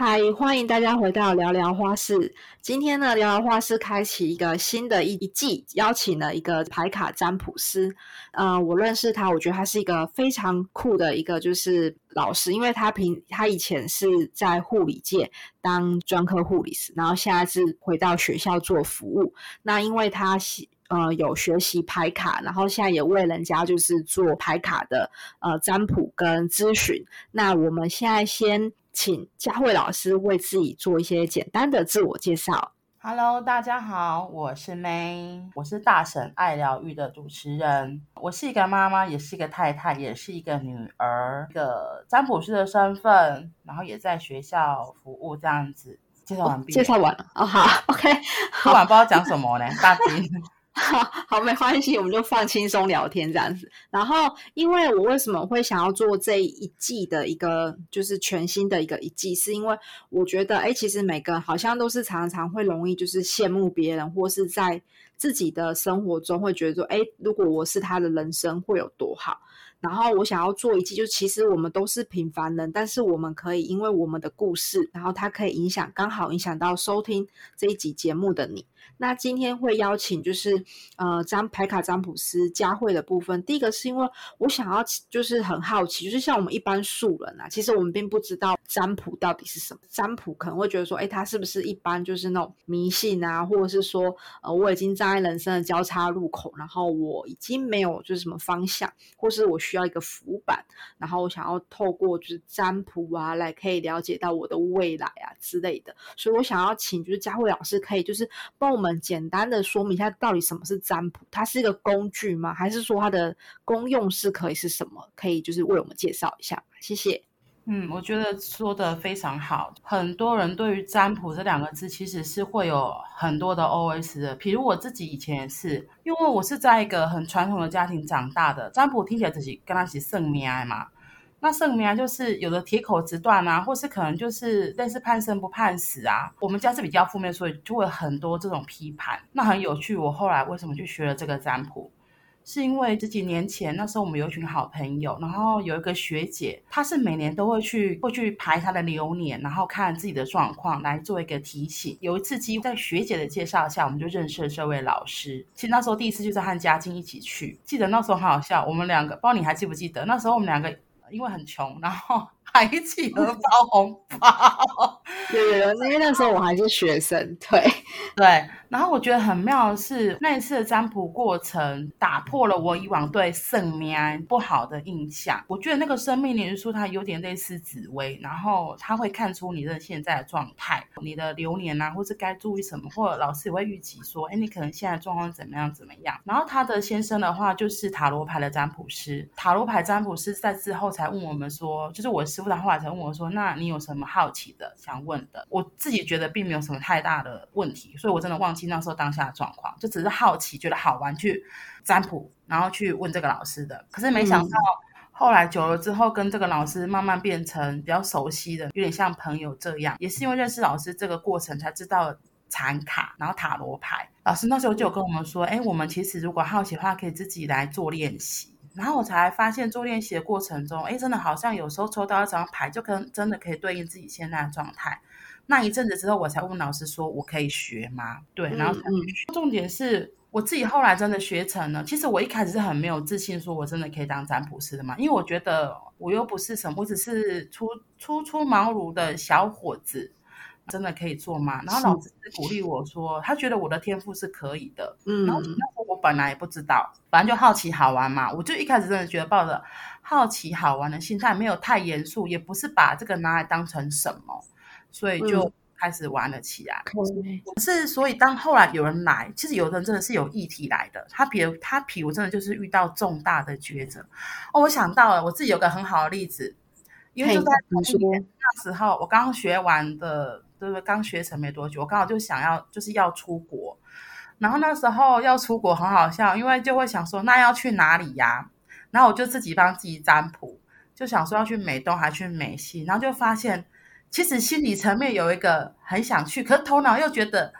嗨，欢迎大家回到聊聊花市。今天呢，聊聊花市开启一个新的一一季，邀请了一个牌卡占卜师。呃，我认识他，我觉得他是一个非常酷的一个就是老师，因为他平他以前是在护理界当专科护理师，然后现在是回到学校做服务。那因为他呃有学习牌卡，然后现在也为人家就是做牌卡的呃占卜跟咨询。那我们现在先。请佳慧老师为自己做一些简单的自我介绍。Hello，大家好，我是 May，我是大婶爱疗愈的主持人。我是一个妈妈，也是一个太太，也是一个女儿，一个占卜师的身份，然后也在学校服务这样子。介绍完毕，介绍完了。哦，好，OK，不管不知道讲什么呢，大金。好，没关系，我们就放轻松聊天这样子。然后，因为我为什么会想要做这一季的一个，就是全新的一个一季，是因为我觉得，哎，其实每个好像都是常常会容易就是羡慕别人，或是在自己的生活中会觉得说，哎，如果我是他的人生会有多好。然后我想要做一季，就其实我们都是平凡人，但是我们可以因为我们的故事，然后它可以影响，刚好影响到收听这一集节目的你。那今天会邀请就是呃占牌卡占卜师佳慧的部分。第一个是因为我想要就是很好奇，就是像我们一般素人啊，其实我们并不知道占卜到底是什么。占卜可能会觉得说，哎，它是不是一般就是那种迷信啊，或者是说呃我已经站在人生的交叉路口，然后我已经没有就是什么方向，或是我需要一个浮板，然后我想要透过就是占卜啊来可以了解到我的未来啊之类的。所以我想要请就是佳慧老师可以就是帮我我们。简单的说明一下，到底什么是占卜？它是一个工具吗？还是说它的功用是可以是什么？可以就是为我们介绍一下，谢谢。嗯，我觉得说的非常好。很多人对于占卜这两个字，其实是会有很多的 OS 的。比如我自己以前也是，因为我是在一个很传统的家庭长大的，占卜听起来自己跟他是算命嘛。那圣明啊，就是有的铁口直断啊，或是可能就是类似判生不判死啊。我们家是比较负面，所以就会很多这种批判。那很有趣，我后来为什么去学了这个占卜？是因为这几年前那时候我们有一群好朋友，然后有一个学姐，她是每年都会去会去排她的流年，然后看自己的状况来做一个提醒。有一次机会在学姐的介绍下，我们就认识了这位老师。其实那时候第一次就是和嘉靖一起去，记得那时候很好笑，我们两个不知道你还记不记得？那时候我们两个。因为很穷，然后还一起合包红包。对对对，因为那时候我还是学生，对对。然后我觉得很妙的是，那一次的占卜过程打破了我以往对圣命不好的印象。我觉得那个生命灵数它有点类似紫薇，然后它会看出你的现在的状态、你的流年啊，或是该注意什么，或者老师也会预计说，哎，你可能现在状况怎么样怎么样。然后他的先生的话就是塔罗牌的占卜师，塔罗牌占卜师在之后才问我们说，就是我师傅他后来才问我说，那你有什么好奇的想问的？我自己觉得并没有什么太大的问题，所以我真的忘记。那时候当下的状况，就只是好奇，觉得好玩，去占卜，然后去问这个老师的。可是没想到，后来久了之后，跟这个老师慢慢变成比较熟悉的，有点像朋友这样。也是因为认识老师这个过程，才知道禅卡，然后塔罗牌。老师那时候就有跟我们说，哎，我们其实如果好奇的话，可以自己来做练习。然后我才发现，做练习的过程中，哎，真的好像有时候抽到一张牌，就跟真的可以对应自己现在的状态。那一阵子之后，我才问老师说：“我可以学吗？”对，然后才学。重点是我自己后来真的学成了。其实我一开始是很没有自信，说我真的可以当占卜师的嘛，因为我觉得我又不是什么，我只是初初出茅庐的小伙子，真的可以做吗？然后老师是鼓励我说，他觉得我的天赋是可以的。嗯，然后本来也不知道，反正就好奇好玩嘛，我就一开始真的觉得抱着好奇好玩的心态，没有太严肃，也不是把这个拿来当成什么。所以就开始玩了起来。可、嗯、是，所以当后来有人来，其实有的人真的是有议题来的。他比如他比我真的就是遇到重大的抉择。哦，我想到了，我自己有个很好的例子，因为就在那时候，我刚学完的，对不对？刚学成没多久，我刚好就想要就是要出国。然后那时候要出国很好笑，因为就会想说，那要去哪里呀？然后我就自己帮自己占卜，就想说要去美东还去美西，然后就发现。其实心理层面有一个很想去，可是头脑又觉得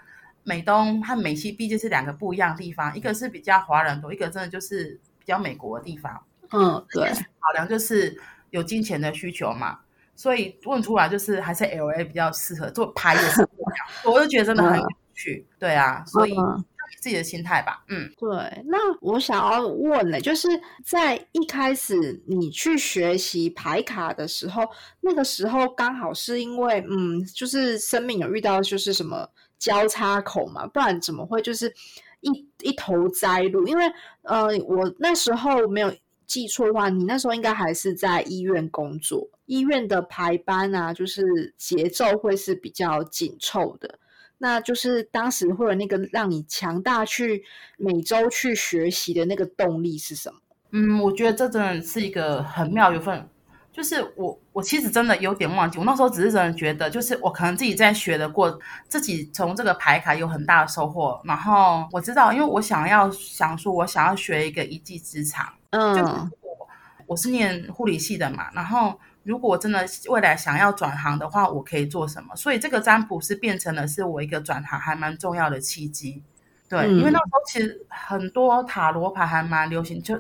美东和美西毕竟是两个不一样的地方，一个是比较华人多，一个真的就是比较美国的地方。嗯，对。考量就是有金钱的需求嘛，所以问出来就是还是 LA 比较适合做牌也是这样，我就觉得真的很有趣，嗯、对啊，所以。嗯自己的心态吧，嗯，对。那我想要问呢，就是在一开始你去学习排卡的时候，那个时候刚好是因为，嗯，就是生命有遇到就是什么交叉口嘛，不然怎么会就是一一头栽入？因为呃，我那时候没有记错的话，你那时候应该还是在医院工作，医院的排班啊，就是节奏会是比较紧凑的。那就是当时会有那个让你强大去每周去学习的那个动力是什么？嗯，我觉得这真的是一个很妙缘分。就是我，我其实真的有点忘记，我那时候只是真的觉得，就是我可能自己在学的过，自己从这个牌卡有很大的收获。然后我知道，因为我想要想说，我想要学一个一技之长。嗯，就是我我是念护理系的嘛，然后。如果真的未来想要转行的话，我可以做什么？所以这个占卜是变成了是我一个转行还蛮重要的契机。对，嗯、因为那时候其实很多塔罗牌还蛮流行，就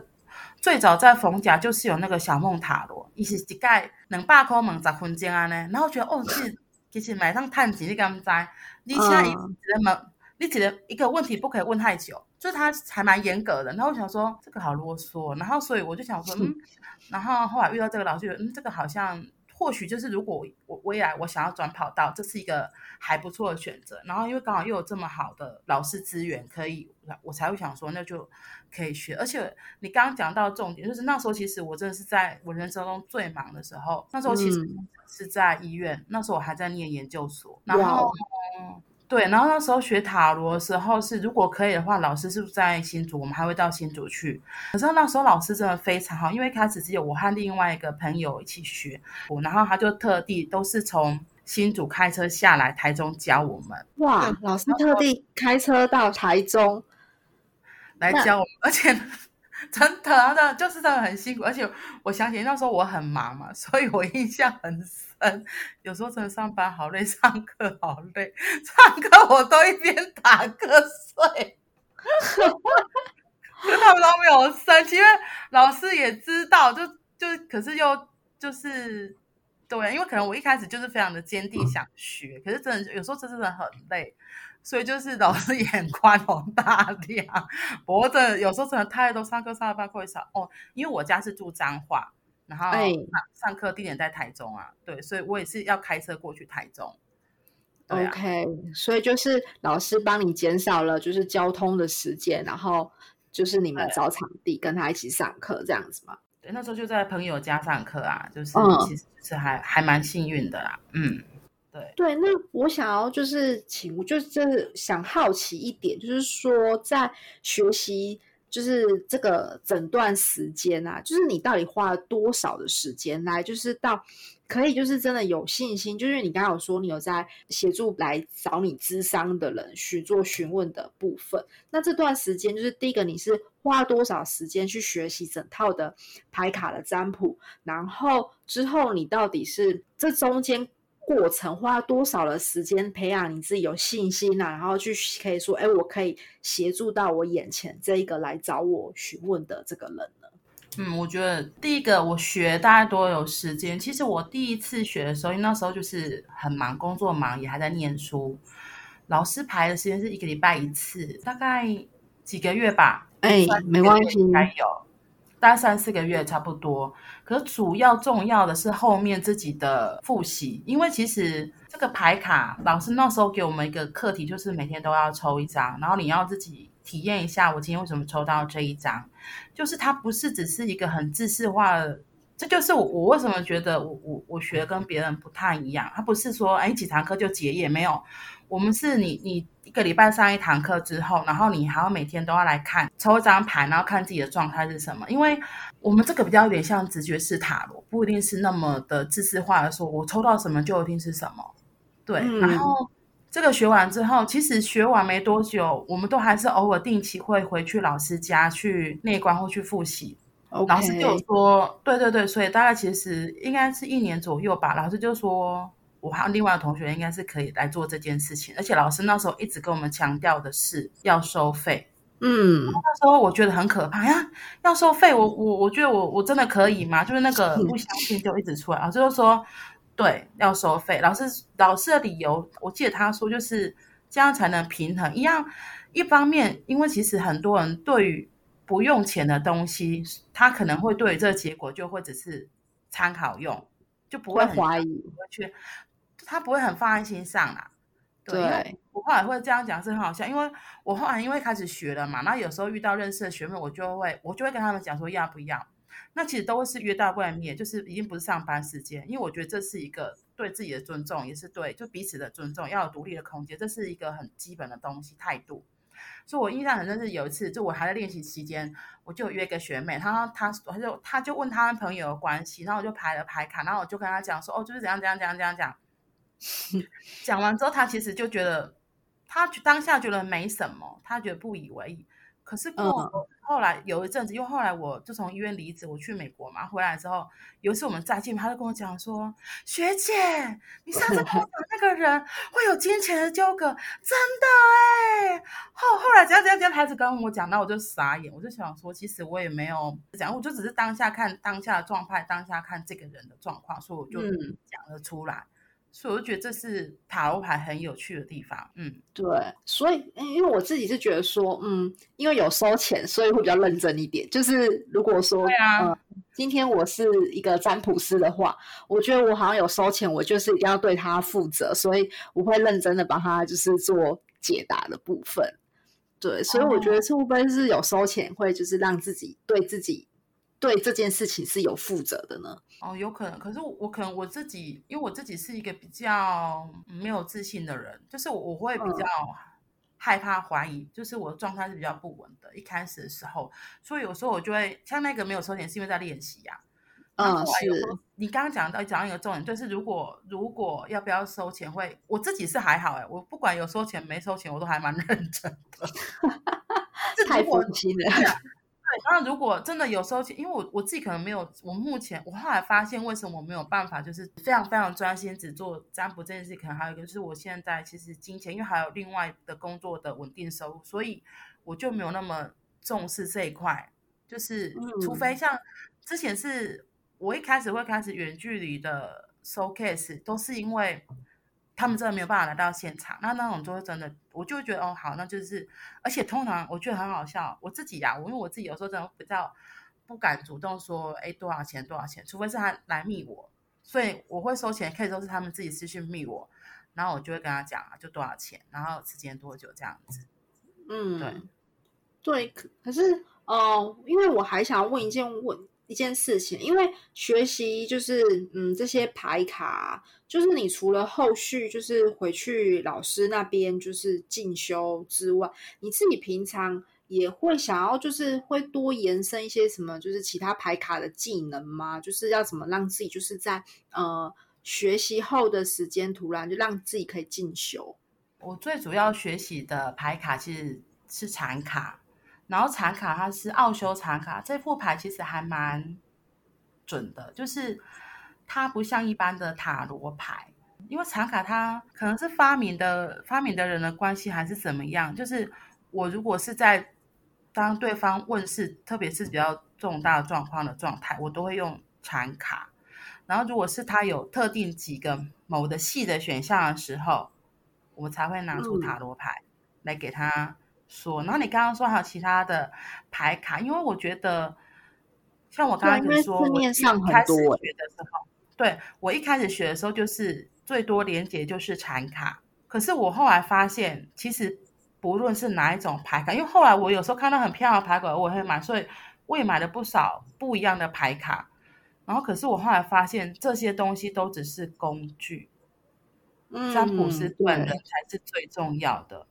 最早在逢甲就是有那个小梦塔罗，伊是一概两百块问十分钟啊呢。然后觉得哦，其实其实买上探钱你敢不知？你现在一直问，嗯、你只能一个问题不可以问太久，就他还蛮严格的。然后我想说这个好啰嗦，然后所以我就想说嗯。然后后来遇到这个老师，觉得嗯，这个好像或许就是如果我未来我想要转跑道，这是一个还不错的选择。然后因为刚好又有这么好的老师资源，可以我才会想说那就可以学。而且你刚刚讲到重点，就是那时候其实我真的是在我人生中最忙的时候，那时候其实是在医院，嗯、那时候我还在念研究所，然后。嗯对，然后那时候学塔罗的时候是，如果可以的话，老师是不是在新竹？我们还会到新竹去。可是那时候老师真的非常好，因为一开始只有我和另外一个朋友一起学，然后他就特地都是从新竹开车下来台中教我们。哇，老师特地开车到台中来教我们，而且 真的真的就是真的很辛苦。而且我想起那时候我很忙嘛，所以我印象很深。有时候真的上班好累，上课好累，上课我都一边打瞌睡，可他们都没有生气，因为老师也知道，就就可是又就是对，因为可能我一开始就是非常的坚定想学，可是真的有时候真的很累，所以就是老师也很宽宏大量，不过真的有时候真的太多，上课上到半会少哦，因为我家是住彰化。然后上课地点在台中啊，对，所以我也是要开车过去台中。啊、OK，所以就是老师帮你减少了就是交通的时间，然后就是你们找场地跟他一起上课这样子嘛。对，那时候就在朋友家上课啊，就是其实是还、嗯、还蛮幸运的啦。嗯，对，那我想要就是请，我就是想好奇一点，就是说在学习。就是这个整段时间啊，就是你到底花了多少的时间来，就是到可以就是真的有信心，就是你刚刚有说你有在协助来找你咨商的人去做询问的部分。那这段时间就是第一个，你是花多少时间去学习整套的牌卡的占卜，然后之后你到底是这中间。过程花多少的时间培养你自己有信心啊，然后去可以说，哎，我可以协助到我眼前这一个来找我询问的这个人呢？嗯，我觉得第一个我学大概多有时间。其实我第一次学的时候，因为那时候就是很忙，工作忙，也还在念书。老师排的时间是一个礼拜一次，大概几个月吧？哎，没关系，还有。大概三四个月差不多，可主要重要的是后面自己的复习，因为其实这个牌卡老师那时候给我们一个课题，就是每天都要抽一张，然后你要自己体验一下，我今天为什么抽到这一张，就是它不是只是一个很知识化的，这就是我我为什么觉得我我我学跟别人不太一样，它不是说哎几堂课就结业，没有。我们是你，你一个礼拜上一堂课之后，然后你还要每天都要来看抽一张牌，然后看自己的状态是什么。因为我们这个比较有点像直觉式塔罗，不一定是那么的知识化的说，我抽到什么就一定是什么。对，嗯、然后这个学完之后，其实学完没多久，我们都还是偶尔定期会回去老师家去内观或去复习。老师就说，对对对，所以大概其实应该是一年左右吧。老师就说。我还有另外的同学应该是可以来做这件事情，而且老师那时候一直跟我们强调的是要收费。嗯，那时候我觉得很可怕呀，要收费，我我我觉得我我真的可以吗？就是那个 不相信就一直出来，老师就说对，要收费。老师老师的理由，我记得他说就是这样才能平衡。一样，一方面，因为其实很多人对于不用钱的东西，他可能会对于这个结果就会只是参考用，就不会很怀疑，不会去，他不会很放在心上啦。对，对我后来会这样讲是很好笑，因为我后来因为开始学了嘛，那有时候遇到认识的学妹，我就会我就会跟他们讲说要不要。那其实都会是约到外面，就是已经不是上班时间，因为我觉得这是一个对自己的尊重，也是对就彼此的尊重，要有独立的空间，这是一个很基本的东西态度。所以我印象很深是有一次，就我还在练习期间，我就约一个学妹，她她她就她就问她跟朋友的关系，然后我就排了排卡，然后我就跟她讲说，哦，就是怎样怎样怎样怎样讲。讲完之后，他其实就觉得，他当下觉得没什么，他觉得不以为意。可是过后来有一阵子，因为后来我就从医院离职，我去美国嘛，回来之后有一次我们再见面，他就跟我讲说：“学姐，你上次跟我讲那个人会有金钱的纠葛，真的哎。”后后来这样这样这样，孩子跟我讲，那我就傻眼，我就想说，其实我也没有讲，我就只是当下看当下的状态，当下看这个人的状况，所以我就讲了出来。嗯所以我就觉得这是塔罗牌很有趣的地方，嗯，对，所以因为我自己是觉得说，嗯，因为有收钱，所以会比较认真一点。就是如果说，对啊，呃，今天我是一个占卜师的话，我觉得我好像有收钱，我就是一定要对他负责，所以我会认真的帮他就是做解答的部分。对，所以我觉得会不会是有收钱，会就是让自己对自己。对这件事情是有负责的呢？哦，有可能。可是我，我可能我自己，因为我自己是一个比较没有自信的人，就是我我会比较害怕怀疑，嗯、就是我的状态是比较不稳的。一开始的时候，所以有时候我就会像那个没有收钱，是因为在练习呀、啊。嗯，是。你刚刚讲到讲到一个重点，就是如果如果要不要收钱会，会我自己是还好哎，我不管有收钱没收钱，我都还蛮认真的。太放心了。对，然后如果真的有收钱，因为我我自己可能没有，我目前我后来发现为什么我没有办法，就是非常非常专心只做占卜这件事，可能还有一个就是我现在其实金钱，因为还有另外的工作的稳定收入，所以我就没有那么重视这一块，就是除非像之前是我一开始会开始远距离的收 case，都是因为。他们真的没有办法来到现场，那那种就会真的，我就会觉得哦好，那就是，而且通常我觉得很好笑，我自己呀、啊，我因为我自己有时候真的比较不敢主动说，哎多少钱多少钱，除非是他来密我，所以我会收钱，可以都是他们自己私讯密我，然后我就会跟他讲啊，就多少钱，然后时间多久这样子，嗯，对，对，可可是哦、呃，因为我还想要问一件问。一件事情，因为学习就是嗯，这些牌卡，就是你除了后续就是回去老师那边就是进修之外，你自己平常也会想要就是会多延伸一些什么，就是其他牌卡的技能吗？就是要怎么让自己就是在呃学习后的时间，突然就让自己可以进修。我最主要学习的牌卡其实是禅卡。然后禅卡它是奥修禅卡，这副牌其实还蛮准的，就是它不像一般的塔罗牌，因为禅卡它可能是发明的发明的人的关系还是怎么样，就是我如果是在当对方问事，特别是比较重大的状况的状态，我都会用禅卡。然后如果是他有特定几个某的系的选项的时候，我才会拿出塔罗牌来给他。说，然后你刚刚说还有其他的牌卡，因为我觉得，像我刚刚跟你说，我一开始学的时候，对，我一开始学的时候就是最多连接就是产卡，可是我后来发现，其实不论是哪一种牌卡，因为后来我有时候看到很漂亮的牌卡，我也会买，所以我也买了不少不一样的牌卡。然后，可是我后来发现，这些东西都只是工具，占卜师本人才是最重要的。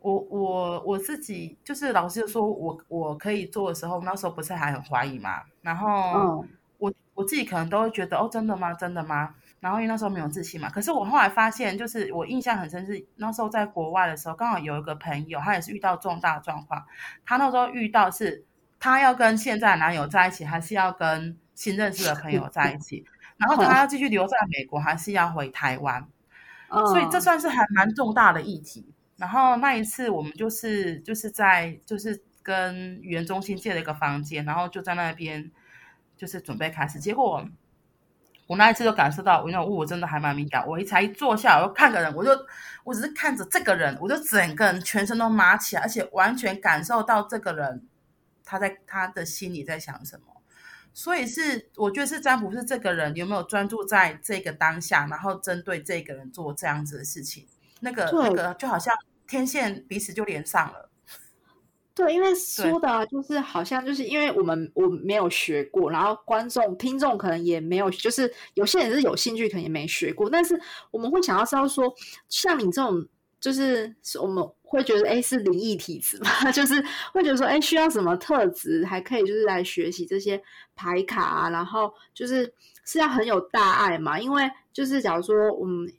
我我我自己就是老师说我我可以做的时候，那时候不是还很怀疑嘛？然后我、嗯、我自己可能都会觉得哦，真的吗？真的吗？然后因为那时候没有自信嘛。可是我后来发现，就是我印象很深是那时候在国外的时候，刚好有一个朋友，他也是遇到重大状况。他那时候遇到是，他要跟现在的男友在一起，还是要跟新认识的朋友在一起？然后他要继续留在美国，还是要回台湾？嗯、所以这算是还蛮重大的议题。然后那一次我们就是就是在就是跟语言中心借了一个房间，然后就在那边就是准备开始。结果我那一次就感受到，因为我我真的还蛮敏感。我一才一坐下，我就看个人，我就我只是看着这个人，我就整个人全身都麻起来，而且完全感受到这个人他在他的心里在想什么。所以是我觉得是占卜是这个人有没有专注在这个当下，然后针对这个人做这样子的事情，那个那个就好像天线彼此就连上了。对，因为说的就是好像就是因为我们我没有学过，然后观众听众可能也没有，就是有些人是有兴趣，可能也没学过，但是我们会想要知道说，像你这种，就是我们会觉得哎是灵异体质嘛，就是会觉得说哎需要什么特质，还可以就是来学习这些牌卡啊，然后就是是要很有大爱嘛，因为就是假如说我们。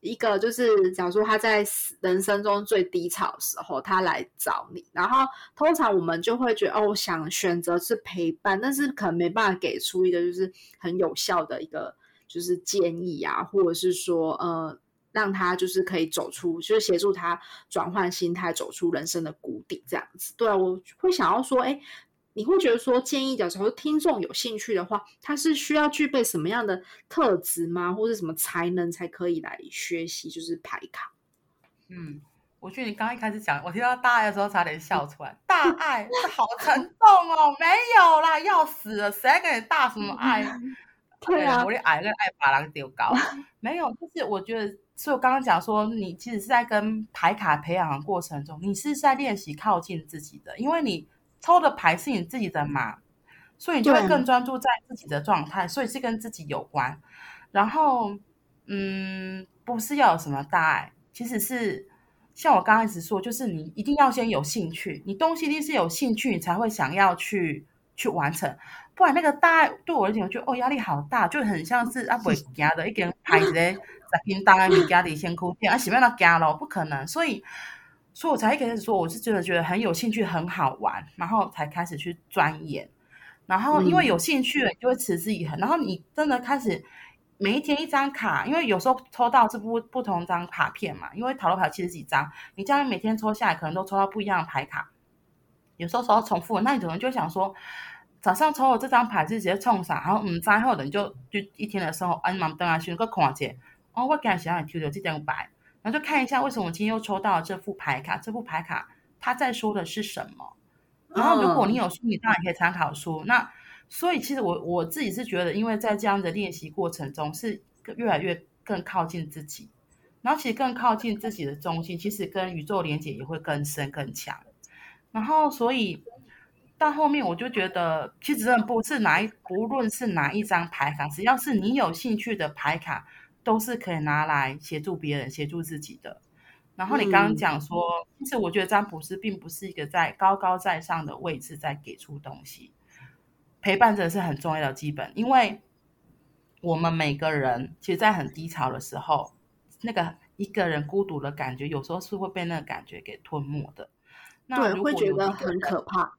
一个就是，假如说他在人生中最低潮的时候，他来找你，然后通常我们就会觉得，哦，想选择是陪伴，但是可能没办法给出一个就是很有效的一个就是建议啊，或者是说，呃，让他就是可以走出，就是协助他转换心态，走出人生的谷底这样子。对啊，我会想要说，哎。你会觉得说，建议的时候，听众有兴趣的话，他是需要具备什么样的特质吗？或者什么才能才可以来学习？就是排卡。嗯，我觉得你刚刚一开始讲，我听到大爱的时候差点笑出来。大爱，这好沉重哦！没有啦，要死了，谁给你大什么爱？对啊，我的矮跟爱把人丢高。没有，就是我觉得，所以我刚刚讲说，你其实是在跟排卡培养的过程中，你是在练习靠近自己的，因为你。抽的牌是你自己的嘛，所以你就会更专注在自己的状态，所以是跟自己有关。然后，嗯，不是要有什么大爱，其实是像我刚开始说，就是你一定要先有兴趣，你东西一定是有兴趣，你才会想要去去完成。不然那个大爱对我而言，我觉得哦压力好大，就很像是啊不会加 的一根牌子在叮当啊，你家里先哭天啊，什么样都加了，不可能，所以。所以我才一开始说，我是真的觉得很有兴趣，很好玩，然后才开始去钻研。然后因为有兴趣了，你就会持之以恒。然后你真的开始每一天一张卡，因为有时候抽到是不不同张卡片嘛，因为塔罗牌七十几张，你这样每天抽下来，可能都抽到不一样的牌卡。有时候抽到重复，那你可能就想说，早上抽了这张牌就直接冲上，然后嗯，之后的你就就一天的时候，按忙登啊，选个空姐，哦，我赶紧想想抽到这张牌。然后就看一下为什么我今天又抽到了这副牌卡，这副牌卡它在说的是什么？然后如果你有书，你当然可以参考书。那所以其实我我自己是觉得，因为在这样的练习过程中，是越来越更靠近自己。然后其实更靠近自己的中心，其实跟宇宙连接也会更深更强。然后所以到后面我就觉得，其实真的不是哪一，不论是哪一张牌卡，只要是你有兴趣的牌卡。都是可以拿来协助别人、协助自己的。然后你刚刚讲说，其实我觉得占卜师并不是一个在高高在上的位置在给出东西，陪伴者是很重要的基本。因为我们每个人其实，在很低潮的时候，那个一个人孤独的感觉，有时候是会被那个感觉给吞没的。那对，会觉得很可怕。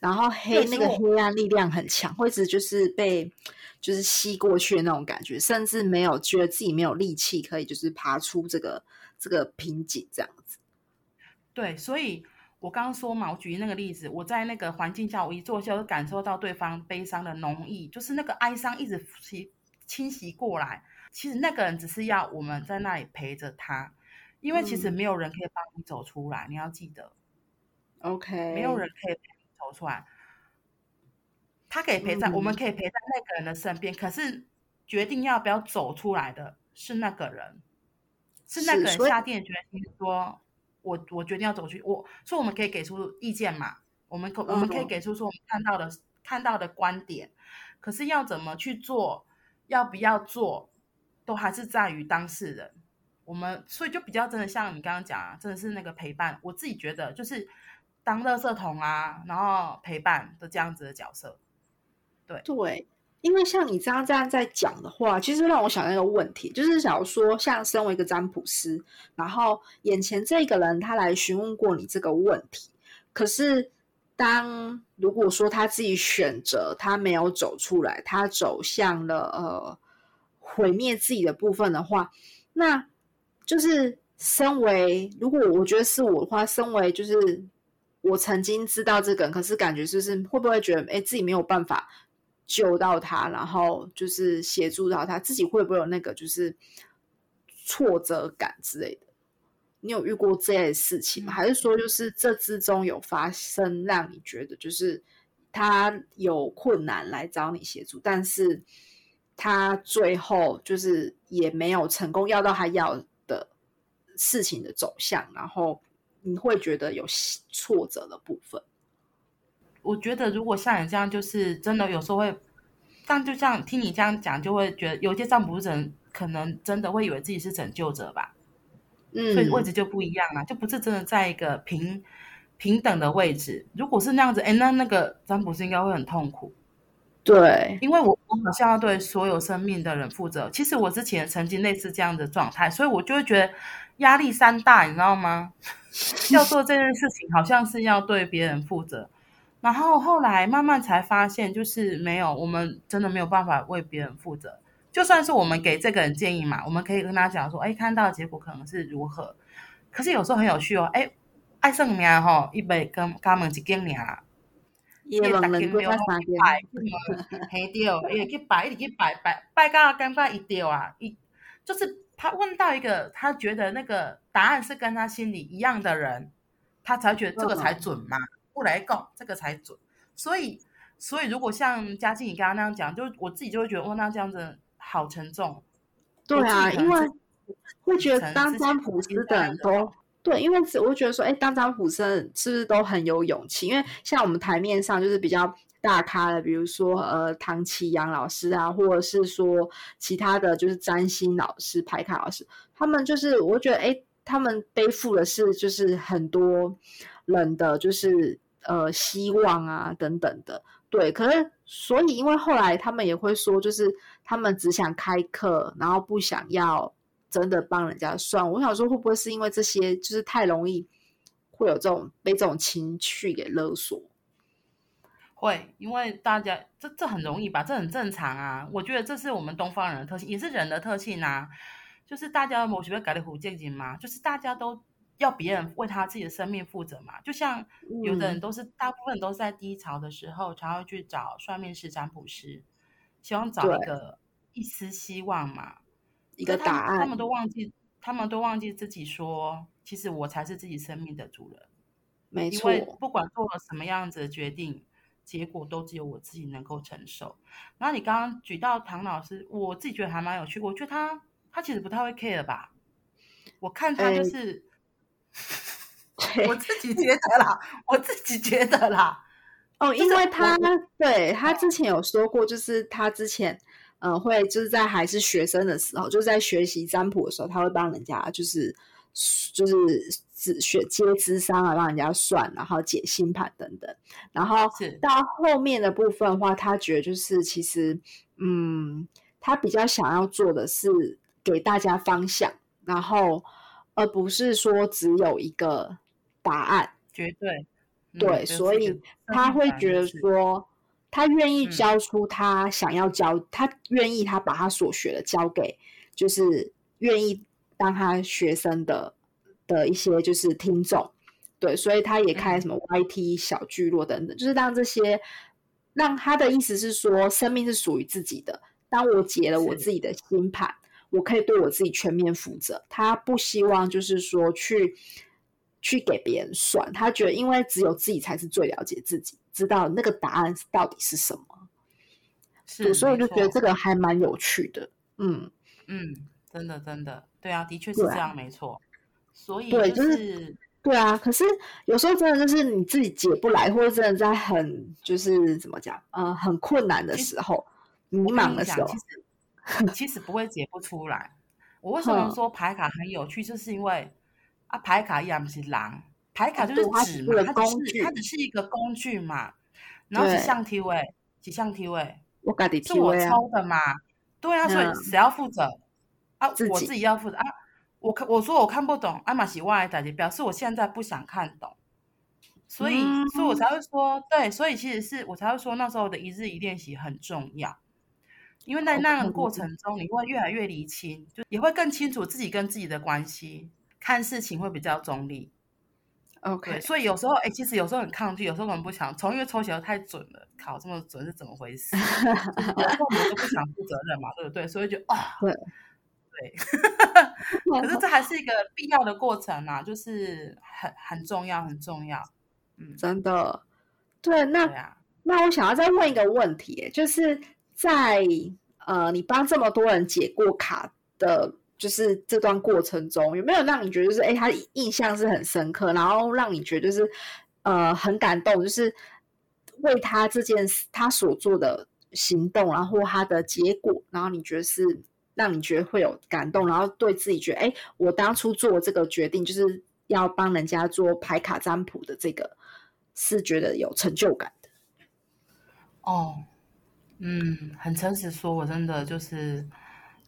然后黑那个黑暗力量很强，会一直就是被。就是吸过去的那种感觉，甚至没有觉得自己没有力气可以，就是爬出这个这个瓶颈这样子。对，所以我刚刚说嘛，我举那个例子，我在那个环境下，我一坐下就感受到对方悲伤的浓意，就是那个哀伤一直侵侵袭过来。其实那个人只是要我们在那里陪着他，因为其实没有人可以帮你走出来，嗯、你要记得。OK，没有人可以陪你走出来。他可以陪在，嗯、我们可以陪在那个人的身边。可是决定要不要走出来的是那个人，是那个人下定决心说：“我我决定要走去。”我说：“我们可以给出意见嘛？我们可、嗯、我们可以给出说我们看到的看到的观点。可是要怎么去做，要不要做，都还是在于当事人。我们所以就比较真的像你刚刚讲啊，真的是那个陪伴。我自己觉得就是当垃圾桶啊，然后陪伴的这样子的角色。”对，对，因为像你这样这样在讲的话，其实让我想到一个问题，就是假如说，像身为一个占卜师，然后眼前这个人他来询问过你这个问题，可是当如果说他自己选择他没有走出来，他走向了呃毁灭自己的部分的话，那就是身为如果我觉得是我的话，身为就是我曾经知道这个人，可是感觉就是会不会觉得哎自己没有办法。救到他，然后就是协助到他，自己会不会有那个就是挫折感之类的？你有遇过这类事情吗？还是说就是这之中有发生让你觉得就是他有困难来找你协助，但是他最后就是也没有成功要到他要的事情的走向，然后你会觉得有挫折的部分？我觉得，如果像你这样，就是真的有时候会，但就像听你这样讲，就会觉得有些占卜人可能真的会以为自己是拯救者吧，嗯，所以位置就不一样了，就不是真的在一个平平等的位置。如果是那样子，哎，那那个占卜师应该会很痛苦，对，因为我我好像要对所有生命的人负责。其实我之前曾经类似这样的状态，所以我就会觉得压力山大，你知道吗？要做这件事情，好像是要对别人负责。然后后来慢慢才发现，就是没有，我们真的没有办法为别人负责。就算是我们给这个人建议嘛，我们可以跟他讲说，哎，看到结果可能是如何。可是有时候很有趣哦，哎，爱算命吼，一杯跟他们一间俩，也大家没有拜，嘿掉，也去拜，一直去拜拜拜，到刚刚一掉啊，一就是他问到一个他觉得那个答案是跟他心里一样的人，他才觉得这个才准嘛。不来告这个才准，所以所以如果像嘉靖你刚刚那样讲，就我自己就会觉得，哦，那这样子好沉重。对啊，因为会觉得当占卜师的人都对，因为我觉得说，哎，当张虎生是不是都很有勇气？因为像我们台面上就是比较大咖的，比如说呃唐綺阳老师啊，或者是说其他的就是占星老师、排卡老师，他们就是我觉得，哎，他们背负的是就是很多。人的就是呃希望啊等等的，对，可是所以因为后来他们也会说，就是他们只想开课，然后不想要真的帮人家算。我想说，会不会是因为这些就是太容易会有这种被这种情绪给勒索？会，因为大家这这很容易吧，这很正常啊。我觉得这是我们东方人的特性，也是人的特性啊。就是大家某些会改的虎见景嘛，就是大家都。要别人为他自己的生命负责嘛？就像有的人都是，嗯、大部分都是在低潮的时候才会去找算命师、占卜师，希望找一个一丝希望嘛，一个答案。他们都忘记，他们都忘记自己说，其实我才是自己生命的主人。没错，因为不管做了什么样子的决定，结果都只有我自己能够承受。然后你刚刚举到唐老师，我自己觉得还蛮有趣。我觉得他他其实不太会 care 吧？我看他就是。欸 我自己觉得啦，我自己觉得啦。哦，因为他对他之前有说过，就是他之前呃会就是在还是学生的时候，就是在学习占卜的时候，他会帮人家就是就是只学接咨商啊，帮人家算，然后解星盘等等。然后到后面的部分的话，他觉得就是其实嗯，他比较想要做的是给大家方向，然后。而不是说只有一个答案，绝对对，所以他会觉得说，他愿意教出他想要教，他愿意他把他所学的教给，就是愿意当他学生的的一些就是听众，对，所以他也开什么 YT 小聚落等等，就是让这些让他的意思是说，生命是属于自己的，当我解了我自己的星盘。我可以对我自己全面负责。他不希望就是说去去给别人算，他觉得因为只有自己才是最了解自己，知道那个答案到底是什么。是，所以我就觉得这个还蛮有趣的。嗯嗯，真的真的，对啊，的确是这样，没错。所以、就是、对，就是对啊。可是有时候真的就是你自己解不来，或者真的在很就是怎么讲，呃，很困难的时候，迷茫的时候。其实不会解不出来。我为什么说牌卡很有趣？就是因为啊，牌卡一样不是狼，牌卡就是纸嘛，它只是它只是一个工具嘛。然后几项 T 位，几项 T 位，我是我抽的嘛？对啊，所以谁要负责啊？我自己要负责啊！我看我说我看不懂，阿玛西外代表示我现在不想看懂，所以所以我才会说对，所以其实是我才会说那时候的一日一练习很重要。因为在那个过程中，你会越来越厘清，就也会更清楚自己跟自己的关系，看事情会比较中立。OK，所以有时候，哎、欸，其实有时候很抗拒，有时候我们不想抽，因为抽起来太准了，考这么准是怎么回事？有时候我们都不想负责任嘛，对不对？所以就啊，对，对，可是这还是一个 必要的过程嘛，就是很很重要，很重要。嗯，真的，对，那那我想要再问一个问题，就是在呃，你帮这么多人解过卡的。就是这段过程中有没有让你觉得就是哎，他印象是很深刻，然后让你觉得就是呃很感动，就是为他这件事他所做的行动，然后他的结果，然后你觉得是让你觉得会有感动，然后对自己觉得哎，我当初做这个决定就是要帮人家做牌卡占卜的这个是觉得有成就感的。哦，嗯，很诚实说，我真的就是。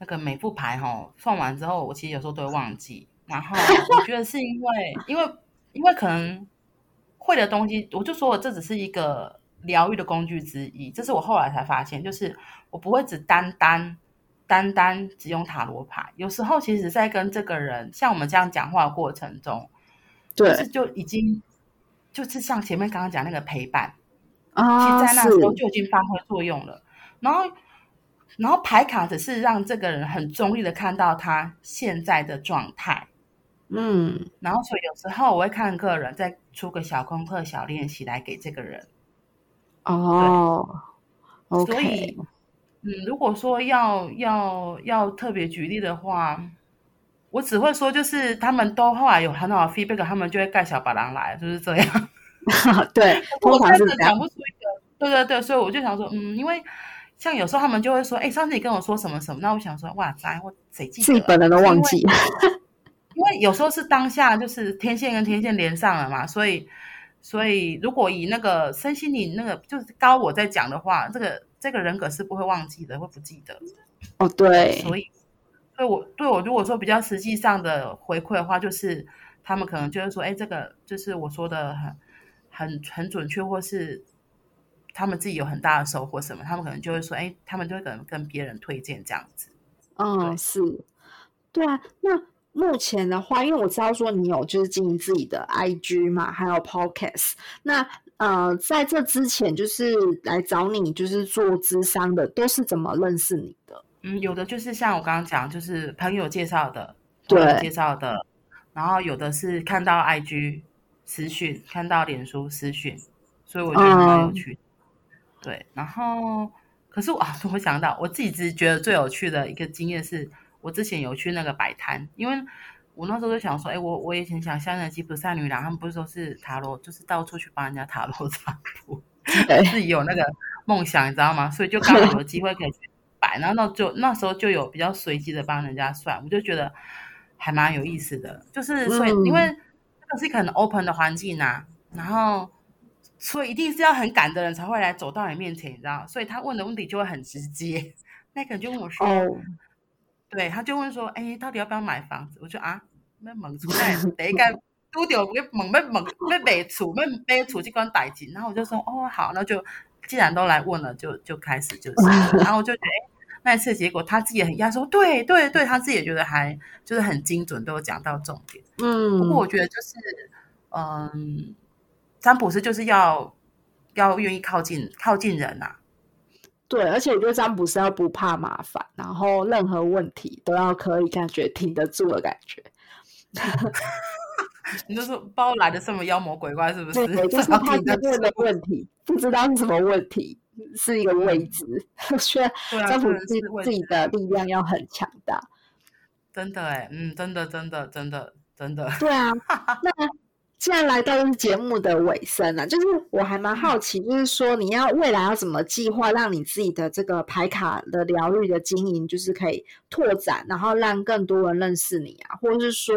那个每副牌哈算完之后，我其实有时候都会忘记。然后 我觉得是因为，因为，因为可能会的东西，我就说我这只是一个疗愈的工具之一。这是我后来才发现，就是我不会只单单单单只用塔罗牌。有时候其实，在跟这个人像我们这样讲话的过程中，对，就是就已经就是像前面刚刚讲那个陪伴啊，其实在那时候就已经发挥作用了。然后。然后牌卡只是让这个人很中立的看到他现在的状态，嗯，然后所以有时候我会看个人再出个小功课、小练习来给这个人。哦。所以，嗯，如果说要要要特别举例的话，我只会说就是他们都后来有很好的 feedback，他们就会盖小白狼来，就是这样。对，我真的讲不出一个。对对对，所以我就想说，嗯，因为。像有时候他们就会说：“哎，上次你跟我说什么什么？”那我想说：“哇塞，我谁记得？自己本人都忘记。”因为有时候是当下就是天线跟天线连上了嘛，所以所以如果以那个身心灵那个就是高我在讲的话，这个这个人格是不会忘记的，会不记得。哦，对。所以，对我对我如果说比较实际上的回馈的话，就是他们可能就是说：“哎，这个就是我说的很很很准确，或是。”他们自己有很大的收获，什么？他们可能就会说：“哎，他们就会可能跟别人推荐这样子。”嗯，是，对啊。那目前的话，因为我知道说你有就是经营自己的 IG 嘛，还有 Podcast。那呃，在这之前，就是来找你就是做咨商的，都是怎么认识你的？嗯，有的就是像我刚刚讲，就是朋友介绍的，对，介绍的。然后有的是看到 IG 私讯，看到脸书私讯，所以我觉得很有趣。嗯对，然后可是我啊，我想到我自己只是觉得最有趣的一个经验是，我之前有去那个摆摊，因为我那时候就想说，哎，我我以前想像那吉普赛女郎，他们不是说是塔罗，就是到处去帮人家塔罗占卜，自己有那个梦想，你知道吗？所以就刚好有机会可以去摆，然后那就那时候就有比较随机的帮人家算，我就觉得还蛮有意思的，就是所以因为这个是一个很 open 的环境啊，然后。所以一定是要很赶的人才会来走到你面前，你知道？所以他问的问题就会很直接。那个人就问我说：“ oh. 对，他就问说，哎，到底要不要买房子？”我说：“啊，那猛出来，第一个都掉，要猛要猛要买厝，要买厝这关代金。”然后我就说：“哦，好，那就既然都来问了，就就开始就是。”然后我就觉得，哎，那一次结果他自己也很压，说：“对对对，他自己也觉得还就是很精准，都有讲到重点。”嗯，不过我觉得就是，嗯。占卜师就是要要愿意靠近靠近人呐、啊，对，而且我觉得占卜师要不怕麻烦，然后任何问题都要可以感觉挺得住的感觉。你就说包来的什么妖魔鬼怪是不是？对，就 是他问的问题，不知道是什么问题，是一个未知。我觉得占卜师自己的力量要很强大。真的哎，嗯，真的真的真的真的。对啊，那。现在来到节目的尾声了，就是我还蛮好奇，就是说你要未来要怎么计划，让你自己的这个牌卡的疗愈的经营，就是可以拓展，然后让更多人认识你啊，或者是说，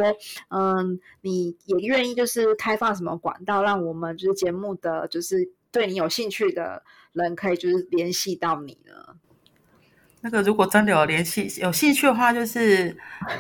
嗯，你也愿意就是开放什么管道，让我们就是节目的就是对你有兴趣的人可以就是联系到你呢？那个如果真的有联系有兴趣的话，就是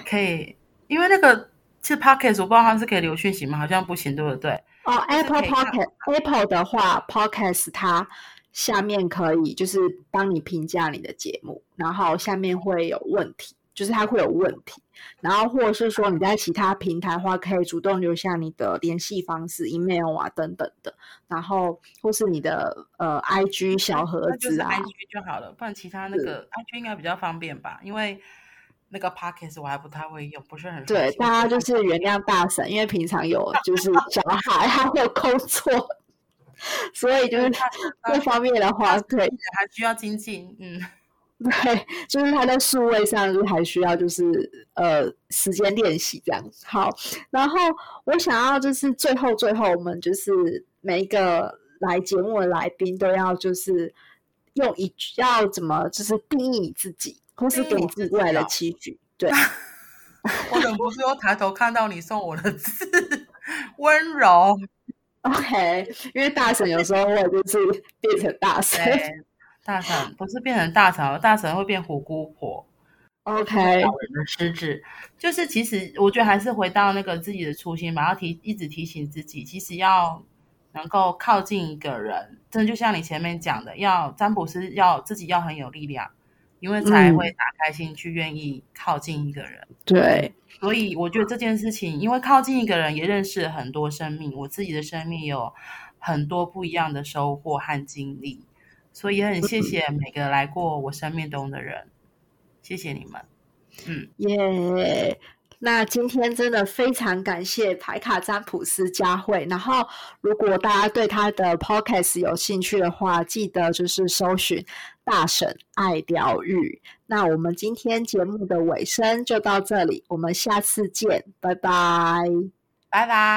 可以，因为那个。是 Pocket，我不知道它是可以留讯息吗？好像不行，对不对？哦，Apple Pocket，Apple 的话，Podcast 它下面可以就是帮你评价你的节目，然后下面会有问题，就是它会有问题。然后或者是说你在其他平台的话，可以主动留下你的联系方式、email 啊等等的。然后或是你的呃 IG 小盒子啊，IG 就好了。不然其他那个 IG 应该比较方便吧？因为那个 Podcast 我还不太会用，不是很对。大家就是原谅大神，因为平常有 就是小孩，他有工作。所以就是这 方面的话，对，还需要精进，嗯，对，就是他在数位上就还需要就是呃时间练习这样。好，然后我想要就是最后最后我们就是每一个来节目的来宾都要就是用一句要怎么就是定义你自己，或是给你自己未来的期许。对，我忍不住又抬头看到你送我的字，温柔。OK，因为大神有时候会就是变成大神，大神不是变成大神，大神会变虎姑婆。OK，老人的失智，就是其实我觉得还是回到那个自己的初心吧，要提一直提醒自己，其实要能够靠近一个人，真的就像你前面讲的，要占卜师要自己要很有力量，因为才会打开心去愿意靠近一个人。嗯、对。所以我觉得这件事情，因为靠近一个人，也认识了很多生命。我自己的生命有很多不一样的收获和经历，所以也很谢谢每个来过我生命中的人，谢谢你们。嗯，耶、yeah.。那今天真的非常感谢牌卡占卜师佳慧。然后，如果大家对他的 podcast 有兴趣的话，记得就是搜寻大婶爱钓鱼。那我们今天节目的尾声就到这里，我们下次见，拜拜，拜拜。